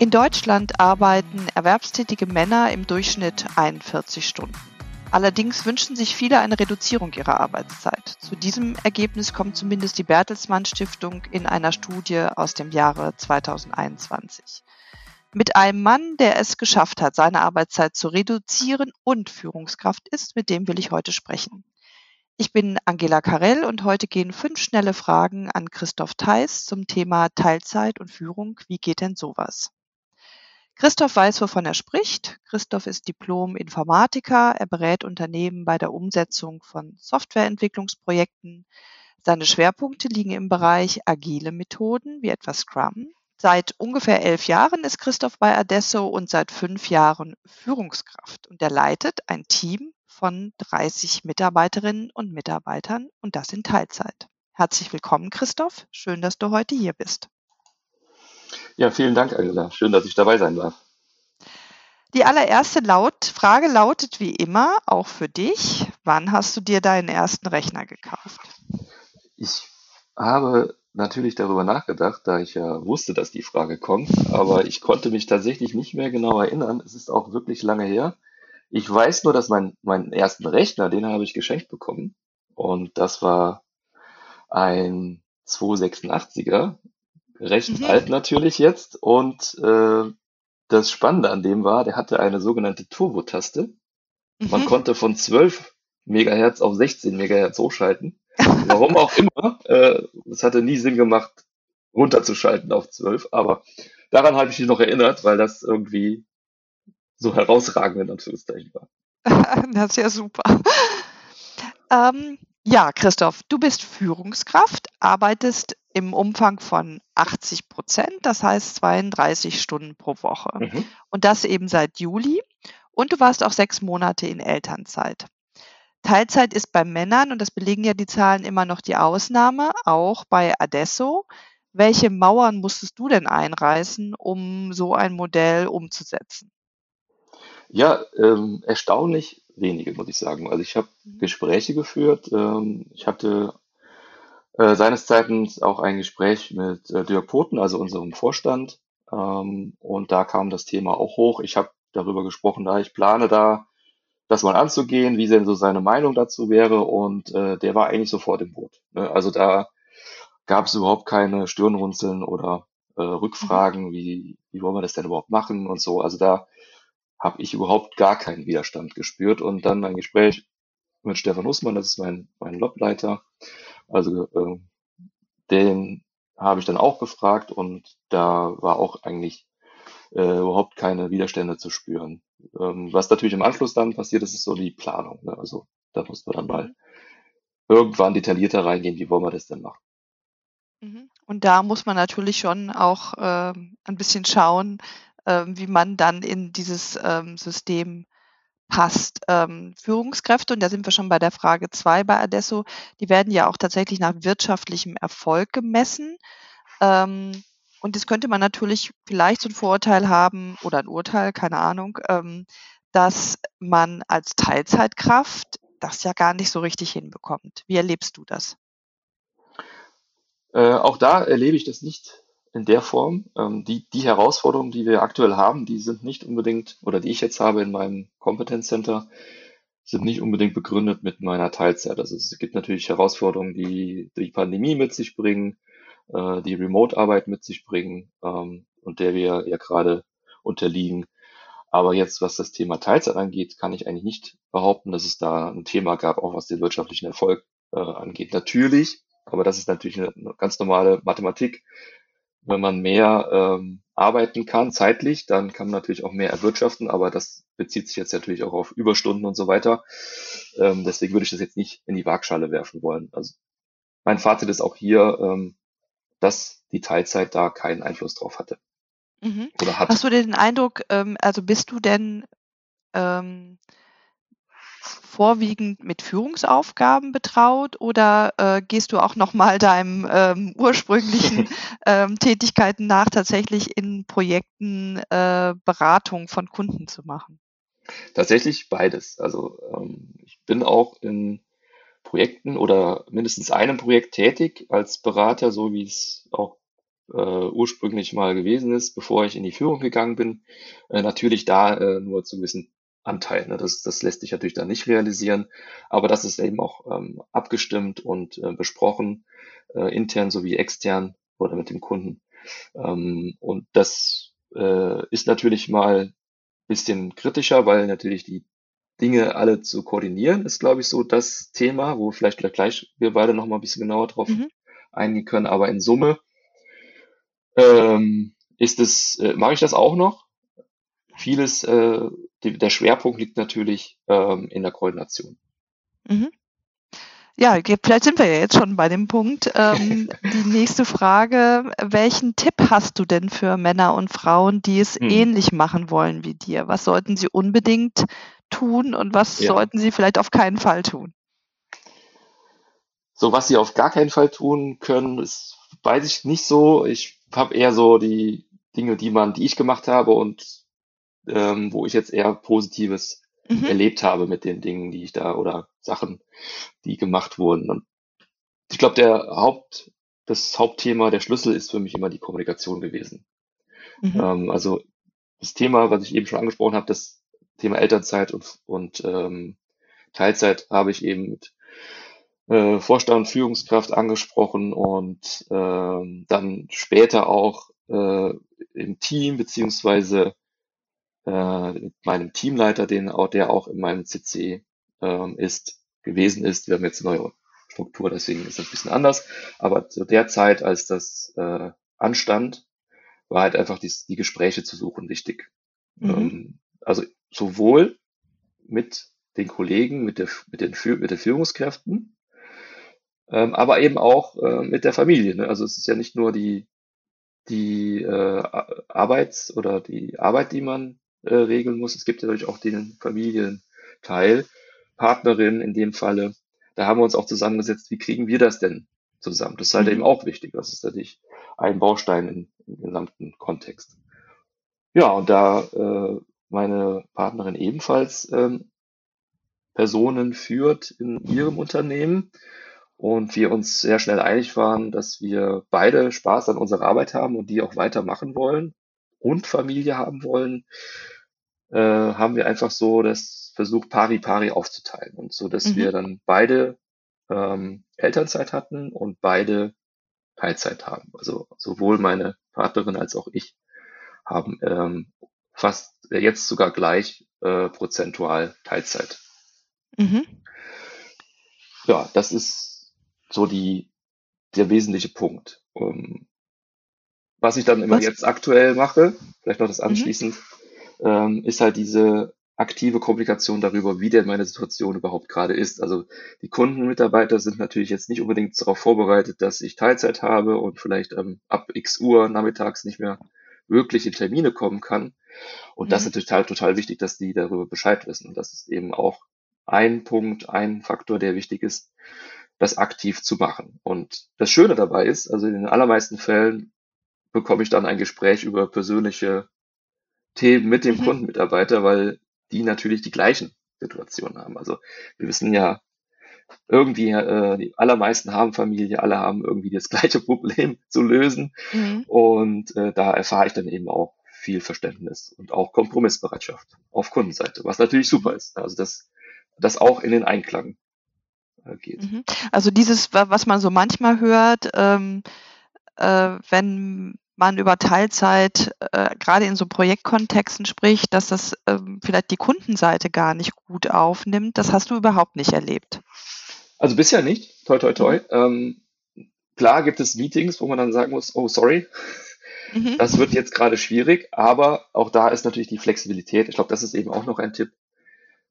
In Deutschland arbeiten erwerbstätige Männer im Durchschnitt 41 Stunden. Allerdings wünschen sich viele eine Reduzierung ihrer Arbeitszeit. Zu diesem Ergebnis kommt zumindest die Bertelsmann Stiftung in einer Studie aus dem Jahre 2021. Mit einem Mann, der es geschafft hat, seine Arbeitszeit zu reduzieren und Führungskraft ist, mit dem will ich heute sprechen. Ich bin Angela Karell und heute gehen fünf schnelle Fragen an Christoph Theis zum Thema Teilzeit und Führung. Wie geht denn sowas? Christoph weiß, wovon er spricht. Christoph ist Diplom-Informatiker. Er berät Unternehmen bei der Umsetzung von Softwareentwicklungsprojekten. Seine Schwerpunkte liegen im Bereich agile Methoden wie etwa Scrum. Seit ungefähr elf Jahren ist Christoph bei Adesso und seit fünf Jahren Führungskraft. Und er leitet ein Team von 30 Mitarbeiterinnen und Mitarbeitern und das in Teilzeit. Herzlich willkommen, Christoph. Schön, dass du heute hier bist. Ja, vielen Dank, Angela. Schön, dass ich dabei sein darf. Die allererste Laut Frage lautet wie immer, auch für dich, wann hast du dir deinen ersten Rechner gekauft? Ich habe natürlich darüber nachgedacht, da ich ja wusste, dass die Frage kommt, aber ich konnte mich tatsächlich nicht mehr genau erinnern. Es ist auch wirklich lange her. Ich weiß nur, dass mein, meinen ersten Rechner, den habe ich geschenkt bekommen. Und das war ein 286er, recht mhm. alt natürlich jetzt. Und äh, das Spannende an dem war, der hatte eine sogenannte Turbo-Taste. Mhm. Man konnte von 12 Megahertz auf 16 Megahertz hochschalten. Warum auch immer. Äh, es hatte nie Sinn gemacht, runterzuschalten auf 12. Aber daran habe ich mich noch erinnert, weil das irgendwie so herausragend in Anführungszeichen war. das ist ja super. Ähm, ja, Christoph, du bist Führungskraft, arbeitest im Umfang von 80 Prozent, das heißt 32 Stunden pro Woche. Mhm. Und das eben seit Juli. Und du warst auch sechs Monate in Elternzeit. Teilzeit ist bei Männern, und das belegen ja die Zahlen immer noch die Ausnahme, auch bei Adesso. Welche Mauern musstest du denn einreißen, um so ein Modell umzusetzen? Ja, ähm, erstaunlich wenige, muss ich sagen. Also ich habe mhm. Gespräche geführt. Ähm, ich hatte äh, seines Zeitens auch ein Gespräch mit äh, Dirk Poten, also unserem Vorstand. Ähm, und da kam das Thema auch hoch. Ich habe darüber gesprochen, da ich plane da, das mal anzugehen, wie denn so seine Meinung dazu wäre. Und äh, der war eigentlich sofort im Boot. Ne? Also da gab es überhaupt keine Stirnrunzeln oder äh, Rückfragen, mhm. wie, wie wollen wir das denn überhaupt machen und so. Also da habe ich überhaupt gar keinen Widerstand gespürt. Und dann ein Gespräch mit Stefan Hussmann, das ist mein, mein Lobleiter. Also äh, den habe ich dann auch gefragt und da war auch eigentlich äh, überhaupt keine Widerstände zu spüren. Ähm, was natürlich im Anschluss dann passiert, ist, ist so die Planung. Ne? Also da muss man dann mal irgendwann detaillierter reingehen, wie wollen wir das denn machen. Mhm. Und da muss man natürlich schon auch äh, ein bisschen schauen, wie man dann in dieses ähm, System passt. Ähm, Führungskräfte, und da sind wir schon bei der Frage zwei bei Adesso, die werden ja auch tatsächlich nach wirtschaftlichem Erfolg gemessen. Ähm, und jetzt könnte man natürlich vielleicht so ein Vorurteil haben oder ein Urteil, keine Ahnung, ähm, dass man als Teilzeitkraft das ja gar nicht so richtig hinbekommt. Wie erlebst du das? Äh, auch da erlebe ich das nicht in der Form. Ähm, die, die Herausforderungen, die wir aktuell haben, die sind nicht unbedingt, oder die ich jetzt habe in meinem Competence Center, sind nicht unbedingt begründet mit meiner Teilzeit. Also es gibt natürlich Herausforderungen, die die Pandemie mit sich bringen, äh, die Remote-Arbeit mit sich bringen ähm, und der wir ja gerade unterliegen. Aber jetzt, was das Thema Teilzeit angeht, kann ich eigentlich nicht behaupten, dass es da ein Thema gab, auch was den wirtschaftlichen Erfolg äh, angeht. Natürlich, aber das ist natürlich eine, eine ganz normale Mathematik wenn man mehr ähm, arbeiten kann zeitlich, dann kann man natürlich auch mehr erwirtschaften, aber das bezieht sich jetzt natürlich auch auf Überstunden und so weiter. Ähm, deswegen würde ich das jetzt nicht in die Waagschale werfen wollen. Also mein Fazit ist auch hier, ähm, dass die Teilzeit da keinen Einfluss drauf hatte. Mhm. Oder hat. Hast du den Eindruck, ähm, also bist du denn ähm, vorwiegend mit Führungsaufgaben betraut oder äh, gehst du auch nochmal deinem ähm, ursprünglichen ähm, Tätigkeiten nach, tatsächlich in Projekten äh, Beratung von Kunden zu machen? Tatsächlich beides. Also ähm, ich bin auch in Projekten oder mindestens einem Projekt tätig als Berater, so wie es auch äh, ursprünglich mal gewesen ist, bevor ich in die Führung gegangen bin. Äh, natürlich da äh, nur zu gewissen Anteil. Ne? Das, das lässt sich natürlich da nicht realisieren, aber das ist eben auch ähm, abgestimmt und äh, besprochen, äh, intern sowie extern oder mit dem Kunden. Ähm, und das äh, ist natürlich mal bisschen kritischer, weil natürlich die Dinge alle zu koordinieren, ist, glaube ich, so das Thema, wo vielleicht gleich wir beide noch mal ein bisschen genauer drauf mhm. eingehen können. Aber in Summe ähm, ist es, äh, mache ich das auch noch. Vieles, äh, die, der Schwerpunkt liegt natürlich ähm, in der Koordination. Mhm. Ja, vielleicht sind wir ja jetzt schon bei dem Punkt. Ähm, die nächste Frage, welchen Tipp hast du denn für Männer und Frauen, die es hm. ähnlich machen wollen wie dir? Was sollten sie unbedingt tun und was ja. sollten sie vielleicht auf keinen Fall tun? So, was sie auf gar keinen Fall tun können, ist, weiß ich nicht so. Ich habe eher so die Dinge, die man, die ich gemacht habe und ähm, wo ich jetzt eher Positives mhm. erlebt habe mit den Dingen, die ich da oder Sachen, die gemacht wurden. Und ich glaube, der Haupt, das Hauptthema, der Schlüssel ist für mich immer die Kommunikation gewesen. Mhm. Ähm, also das Thema, was ich eben schon angesprochen habe, das Thema Elternzeit und, und ähm, Teilzeit habe ich eben mit äh, Vorstand und Führungskraft angesprochen und ähm, dann später auch äh, im Team beziehungsweise äh, mit meinem Teamleiter, den auch, der auch in meinem CC ähm, ist, gewesen ist. Wir haben jetzt eine neue Struktur, deswegen ist das ein bisschen anders. Aber zu der Zeit, als das äh, anstand, war halt einfach die, die Gespräche zu suchen wichtig. Mhm. Ähm, also sowohl mit den Kollegen, mit, der, mit, den, mit den Führungskräften, ähm, aber eben auch äh, mit der Familie. Ne? Also es ist ja nicht nur die, die äh, Arbeits- oder die Arbeit, die man äh, regeln muss. Es gibt ja natürlich auch den Familienteil, Partnerin in dem Falle. Da haben wir uns auch zusammengesetzt, wie kriegen wir das denn zusammen? Das ist halt mhm. eben auch wichtig. Das ist natürlich ein Baustein im, im gesamten Kontext. Ja, und da äh, meine Partnerin ebenfalls ähm, Personen führt in ihrem Unternehmen und wir uns sehr schnell einig waren, dass wir beide Spaß an unserer Arbeit haben und die auch weitermachen wollen und Familie haben wollen, äh, haben wir einfach so das versucht, pari pari aufzuteilen. Und so, dass mhm. wir dann beide ähm, Elternzeit hatten und beide Teilzeit haben. Also sowohl meine Partnerin als auch ich haben ähm, fast äh, jetzt sogar gleich äh, prozentual Teilzeit. Mhm. Ja, das ist so die, der wesentliche Punkt. Um, ähm, was ich dann immer Was? jetzt aktuell mache, vielleicht noch das mhm. anschließend, mhm. ähm, ist halt diese aktive Kommunikation darüber, wie denn meine Situation überhaupt gerade ist. Also die Kundenmitarbeiter sind natürlich jetzt nicht unbedingt darauf vorbereitet, dass ich Teilzeit habe und vielleicht ähm, ab x Uhr nachmittags nicht mehr wirklich in Termine kommen kann. Und mhm. das ist total, total wichtig, dass die darüber Bescheid wissen. Und das ist eben auch ein Punkt, ein Faktor, der wichtig ist, das aktiv zu machen. Und das Schöne dabei ist, also in den allermeisten Fällen bekomme ich dann ein Gespräch über persönliche Themen mit dem mhm. Kundenmitarbeiter, weil die natürlich die gleichen Situationen haben. Also wir wissen ja, irgendwie, äh, die allermeisten haben Familie, alle haben irgendwie das gleiche Problem zu lösen. Mhm. Und äh, da erfahre ich dann eben auch viel Verständnis und auch Kompromissbereitschaft auf Kundenseite, was natürlich super ist. Also dass das auch in den Einklang äh, geht. Mhm. Also dieses, was man so manchmal hört, ähm, äh, wenn man über Teilzeit äh, gerade in so Projektkontexten spricht, dass das ähm, vielleicht die Kundenseite gar nicht gut aufnimmt. Das hast du überhaupt nicht erlebt. Also bisher nicht. Toi, toi, toi. Mhm. Ähm, klar gibt es Meetings, wo man dann sagen muss, oh, sorry, mhm. das wird jetzt gerade schwierig, aber auch da ist natürlich die Flexibilität. Ich glaube, das ist eben auch noch ein Tipp.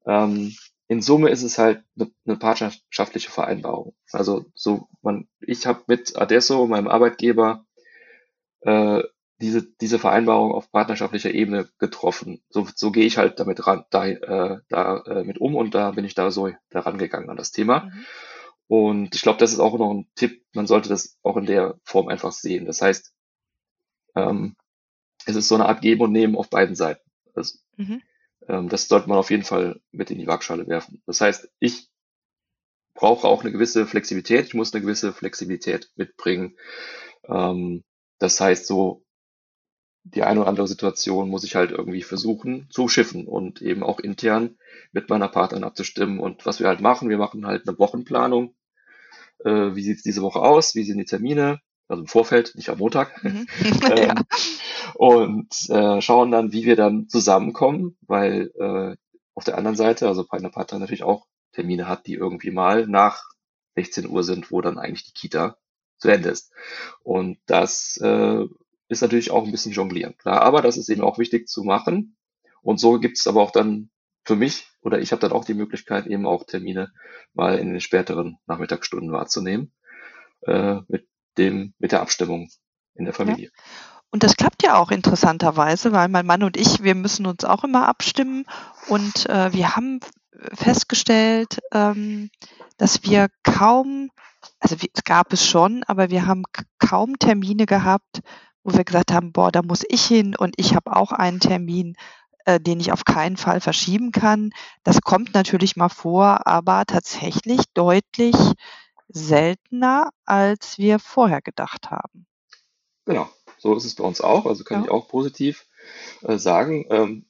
Ähm, in Summe ist es halt eine, eine partnerschaftliche Vereinbarung. Also so man, ich habe mit Adesso, meinem Arbeitgeber, äh, diese, diese Vereinbarung auf partnerschaftlicher Ebene getroffen. So, so gehe ich halt damit ran, da, äh, da äh, mit um und da bin ich da so daran gegangen an das Thema. Mhm. Und ich glaube, das ist auch noch ein Tipp, man sollte das auch in der Form einfach sehen. Das heißt, ähm, es ist so eine Art Geben und Nehmen auf beiden Seiten. Also, mhm. ähm, das sollte man auf jeden Fall mit in die Waagschale werfen. Das heißt, ich brauche auch eine gewisse Flexibilität, ich muss eine gewisse Flexibilität mitbringen. Ähm, das heißt, so die eine oder andere Situation muss ich halt irgendwie versuchen zu schiffen und eben auch intern mit meiner Partnerin abzustimmen. Und was wir halt machen, wir machen halt eine Wochenplanung. Äh, wie sieht's diese Woche aus? Wie sind die Termine? Also im Vorfeld, nicht am Montag. Mhm. ähm, ja. Und äh, schauen dann, wie wir dann zusammenkommen, weil äh, auf der anderen Seite, also meine Partnerin natürlich auch Termine hat, die irgendwie mal nach 16 Uhr sind, wo dann eigentlich die Kita zu Ende ist. Und das äh, ist natürlich auch ein bisschen jonglieren, klar. Aber das ist eben auch wichtig zu machen. Und so gibt es aber auch dann für mich oder ich habe dann auch die Möglichkeit, eben auch Termine mal in den späteren Nachmittagsstunden wahrzunehmen, äh, mit dem, mit der Abstimmung in der Familie. Ja. Und das klappt ja auch interessanterweise, weil mein Mann und ich, wir müssen uns auch immer abstimmen und äh, wir haben festgestellt, ähm, dass wir kaum, also es gab es schon, aber wir haben kaum Termine gehabt, wo wir gesagt haben, boah, da muss ich hin und ich habe auch einen Termin, äh, den ich auf keinen Fall verschieben kann. Das kommt natürlich mal vor, aber tatsächlich deutlich seltener, als wir vorher gedacht haben. Genau, so ist es bei uns auch. Also kann ja. ich auch positiv äh, sagen. Ähm,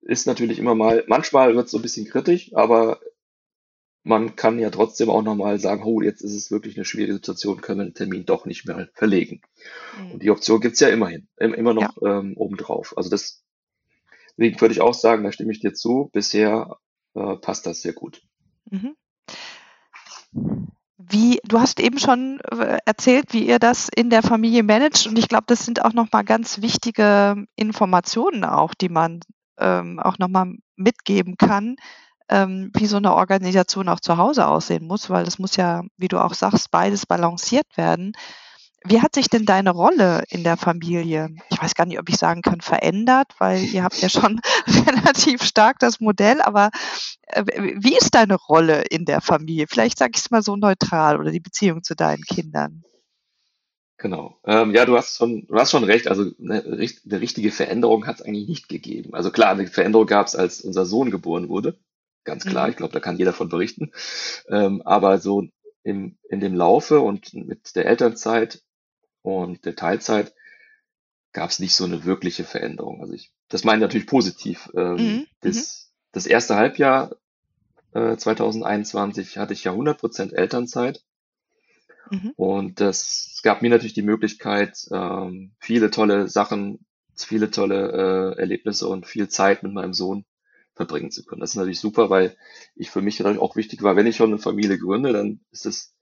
ist natürlich immer mal, manchmal wird es so ein bisschen kritisch, aber man kann ja trotzdem auch nochmal sagen, oh, jetzt ist es wirklich eine schwierige Situation, können wir den Termin doch nicht mehr verlegen. Mhm. Und die Option gibt's ja immerhin, immer noch ja. ähm, obendrauf. Also das, deswegen würde ich auch sagen, da stimme ich dir zu, bisher äh, passt das sehr gut. Mhm. Wie, du hast eben schon äh, erzählt, wie ihr das in der Familie managt und ich glaube, das sind auch nochmal ganz wichtige Informationen auch, die man ähm, auch nochmal mitgeben kann, ähm, wie so eine Organisation auch zu Hause aussehen muss, weil das muss ja, wie du auch sagst, beides balanciert werden. Wie hat sich denn deine Rolle in der Familie, ich weiß gar nicht, ob ich sagen kann, verändert, weil ihr habt ja schon relativ stark das Modell, aber äh, wie ist deine Rolle in der Familie? Vielleicht sage ich es mal so neutral oder die Beziehung zu deinen Kindern. Genau. Ähm, ja, du hast schon, du hast schon recht. Also eine, eine richtige Veränderung hat es eigentlich nicht gegeben. Also klar, eine Veränderung gab es, als unser Sohn geboren wurde. Ganz klar. Mhm. Ich glaube, da kann jeder von berichten. Ähm, aber so im, in dem Laufe und mit der Elternzeit und der Teilzeit gab es nicht so eine wirkliche Veränderung. Also ich, das meine ich natürlich positiv. Ähm, mhm. das, mhm. das erste Halbjahr äh, 2021 hatte ich ja 100% Elternzeit. Mhm. Und das gab mir natürlich die Möglichkeit, ähm, viele tolle Sachen, viele tolle äh, Erlebnisse und viel Zeit mit meinem Sohn verbringen zu können. Das ist natürlich super, weil ich für mich natürlich auch wichtig war, wenn ich schon eine Familie gründe, dann ist es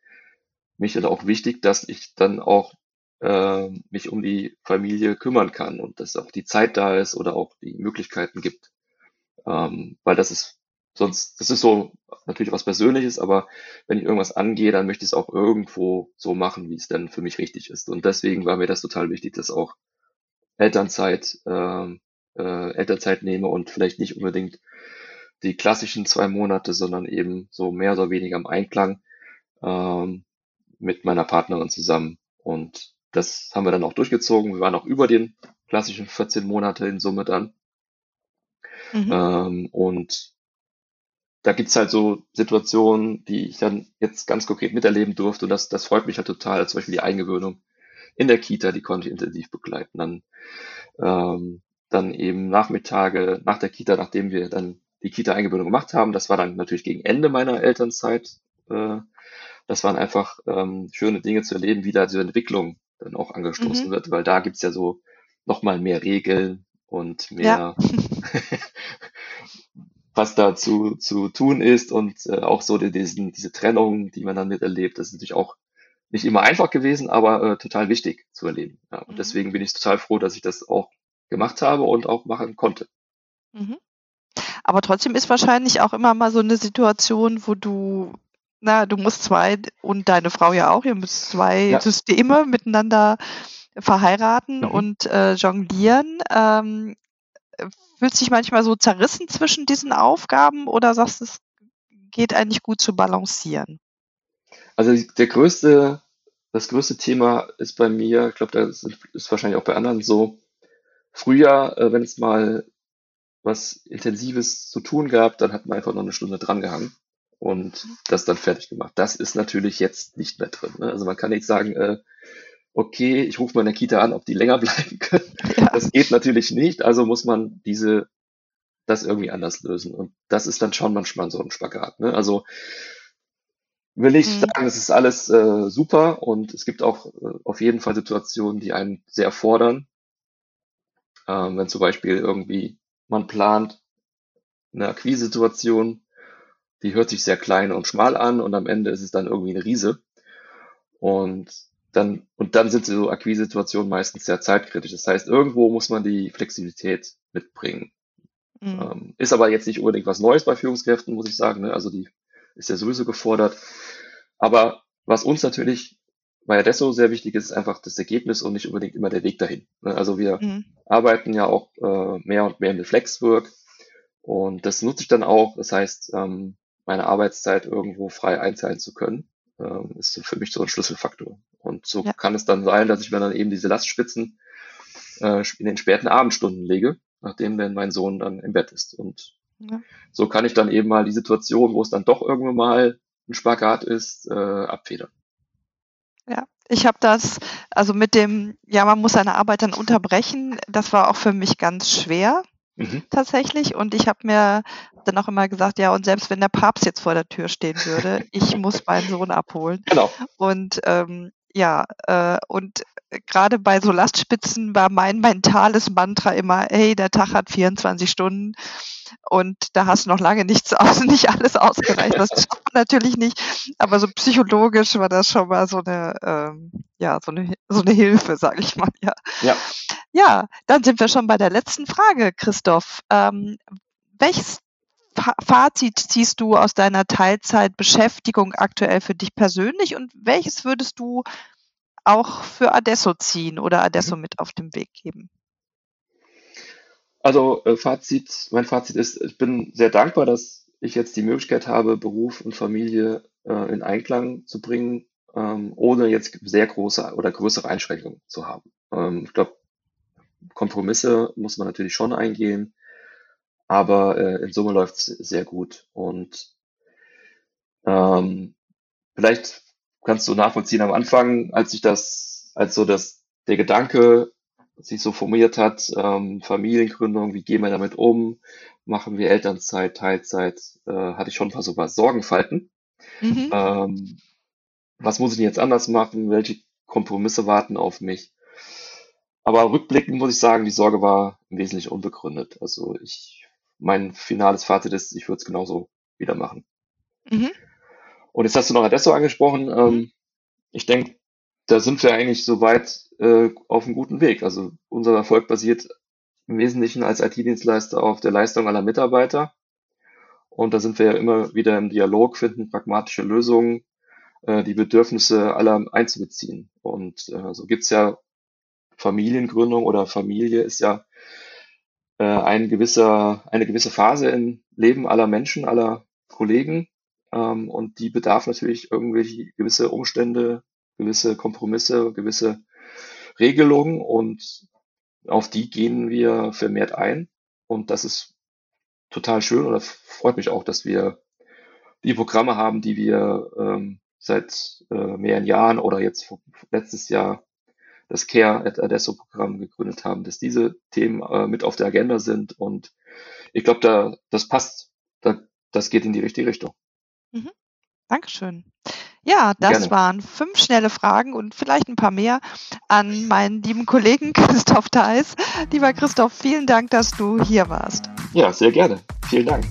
mich dann auch wichtig, dass ich dann auch äh, mich um die Familie kümmern kann und dass auch die Zeit da ist oder auch die Möglichkeiten gibt. Ähm, weil das ist sonst, das ist so natürlich was Persönliches, aber wenn ich irgendwas angehe, dann möchte ich es auch irgendwo so machen, wie es dann für mich richtig ist. Und deswegen war mir das total wichtig, dass auch Elternzeit, äh, äh, Elternzeit nehme und vielleicht nicht unbedingt die klassischen zwei Monate, sondern eben so mehr oder weniger im Einklang ähm, mit meiner Partnerin zusammen. Und das haben wir dann auch durchgezogen. Wir waren auch über den klassischen 14 Monate in Summe dann. Mhm. Ähm, und da gibt's halt so Situationen, die ich dann jetzt ganz konkret miterleben durfte. Und das, das freut mich halt total. Zum Beispiel die Eingewöhnung in der Kita, die konnte ich intensiv begleiten. Dann, ähm, dann eben Nachmittage nach der Kita, nachdem wir dann die Kita-Eingewöhnung gemacht haben. Das war dann natürlich gegen Ende meiner Elternzeit. Äh, das waren einfach ähm, schöne Dinge zu erleben, wie da diese Entwicklung dann auch angestoßen mhm. wird, weil da gibt's ja so nochmal mehr Regeln und mehr, ja. was da zu, zu tun ist und äh, auch so die, diesen, diese Trennung, die man dann miterlebt, das ist natürlich auch nicht immer einfach gewesen, aber äh, total wichtig zu erleben. Ja, und mhm. deswegen bin ich total froh, dass ich das auch gemacht habe und auch machen konnte. Mhm. Aber trotzdem ist wahrscheinlich auch immer mal so eine Situation, wo du, na, du musst zwei und deine Frau ja auch, ihr müsst zwei ja. Systeme miteinander verheiraten mhm. und äh, jonglieren. Ähm, fühlst du dich manchmal so zerrissen zwischen diesen Aufgaben oder sagst du, es geht eigentlich gut zu balancieren? Also der größte, das größte Thema ist bei mir, ich glaube, das ist wahrscheinlich auch bei anderen so, früher, äh, wenn es mal was Intensives zu tun gab, dann hat man einfach noch eine Stunde drangehangen und mhm. das dann fertig gemacht. Das ist natürlich jetzt nicht mehr drin. Ne? Also man kann nicht sagen, äh, okay, ich rufe mal in der Kita an, ob die länger bleiben können. Ja. Das geht natürlich nicht, also muss man diese, das irgendwie anders lösen. Und das ist dann schon manchmal so ein Spagat. Ne? Also will ich mhm. sagen, es ist alles äh, super und es gibt auch äh, auf jeden Fall Situationen, die einen sehr fordern. Ähm, wenn zum Beispiel irgendwie man plant eine Akquise-Situation, die hört sich sehr klein und schmal an und am Ende ist es dann irgendwie eine Riese. Und dann, und dann sind so Akquise-Situationen meistens sehr zeitkritisch. Das heißt, irgendwo muss man die Flexibilität mitbringen. Mhm. Ähm, ist aber jetzt nicht unbedingt was Neues bei Führungskräften, muss ich sagen. Ne? Also die ist ja sowieso gefordert. Aber was uns natürlich bei Adesso sehr wichtig ist, ist einfach das Ergebnis und nicht unbedingt immer der Weg dahin. Ne? Also wir mhm. arbeiten ja auch äh, mehr und mehr mit Flexwork und das nutze ich dann auch. Das heißt, ähm, meine Arbeitszeit irgendwo frei einteilen zu können, ähm, ist für mich so ein Schlüsselfaktor. Und so ja. kann es dann sein, dass ich mir dann eben diese Lastspitzen äh, in den späten Abendstunden lege, nachdem dann mein Sohn dann im Bett ist. Und ja. so kann ich dann eben mal die Situation, wo es dann doch irgendwann mal ein Spagat ist, äh, abfedern. Ja, ich habe das, also mit dem, ja, man muss seine Arbeit dann unterbrechen, das war auch für mich ganz schwer mhm. tatsächlich. Und ich habe mir dann auch immer gesagt, ja, und selbst wenn der Papst jetzt vor der Tür stehen würde, ich muss meinen Sohn abholen. Genau. Und ähm, ja, äh, und gerade bei so Lastspitzen war mein mentales Mantra immer, hey, der Tag hat 24 Stunden und da hast du noch lange nichts aus, nicht alles ausgereicht. Das schafft man natürlich nicht, aber so psychologisch war das schon mal so eine, ähm, ja, so eine, so eine Hilfe, sage ich mal. Ja. ja. Ja, dann sind wir schon bei der letzten Frage, Christoph. Ähm, welches Fazit ziehst du aus deiner Teilzeitbeschäftigung aktuell für dich persönlich und welches würdest du auch für Adesso ziehen oder Adesso mhm. mit auf den Weg geben? Also äh, Fazit, mein Fazit ist, ich bin sehr dankbar, dass ich jetzt die Möglichkeit habe, Beruf und Familie äh, in Einklang zu bringen, ähm, ohne jetzt sehr große oder größere Einschränkungen zu haben. Ähm, ich glaube, Kompromisse muss man natürlich schon eingehen, aber äh, in Summe läuft es sehr gut. Und ähm, vielleicht kannst du nachvollziehen am Anfang, als ich das, als so das, der Gedanke sich so formiert hat, ähm, Familiengründung, wie gehen wir damit um, machen wir Elternzeit, Teilzeit, äh, hatte ich schon ein paar so was Sorgenfalten. Mhm. Ähm, was muss ich denn jetzt anders machen? Welche Kompromisse warten auf mich? Aber rückblickend muss ich sagen, die Sorge war im Wesentlichen unbegründet. Also ich, mein finales Fazit ist, ich würde es genauso wieder machen. Mhm. Und jetzt hast du noch Adesso angesprochen. Ähm, ich denke, da sind wir eigentlich soweit äh, auf einem guten Weg. Also unser Erfolg basiert im Wesentlichen als IT-Dienstleister auf der Leistung aller Mitarbeiter. Und da sind wir ja immer wieder im Dialog, finden pragmatische Lösungen, äh, die Bedürfnisse aller einzubeziehen. Und äh, so gibt's ja Familiengründung oder Familie ist ja äh, ein gewisser, eine gewisse Phase im Leben aller Menschen, aller Kollegen. Ähm, und die bedarf natürlich irgendwie gewisse Umstände, gewisse Kompromisse, gewisse Regelungen und auf die gehen wir vermehrt ein. Und das ist total schön das freut mich auch, dass wir die Programme haben, die wir ähm, seit äh, mehreren Jahren oder jetzt letztes Jahr das Care at Adesso Programm gegründet haben, dass diese Themen äh, mit auf der Agenda sind und ich glaube, da das passt, da, das geht in die richtige Richtung. Mhm. Dankeschön. Ja, das Gerne. waren fünf schnelle Fragen und vielleicht ein paar mehr an meinen lieben Kollegen Christoph Theis. Lieber Christoph, vielen Dank, dass du hier warst. Ja, sehr gerne. Vielen Dank.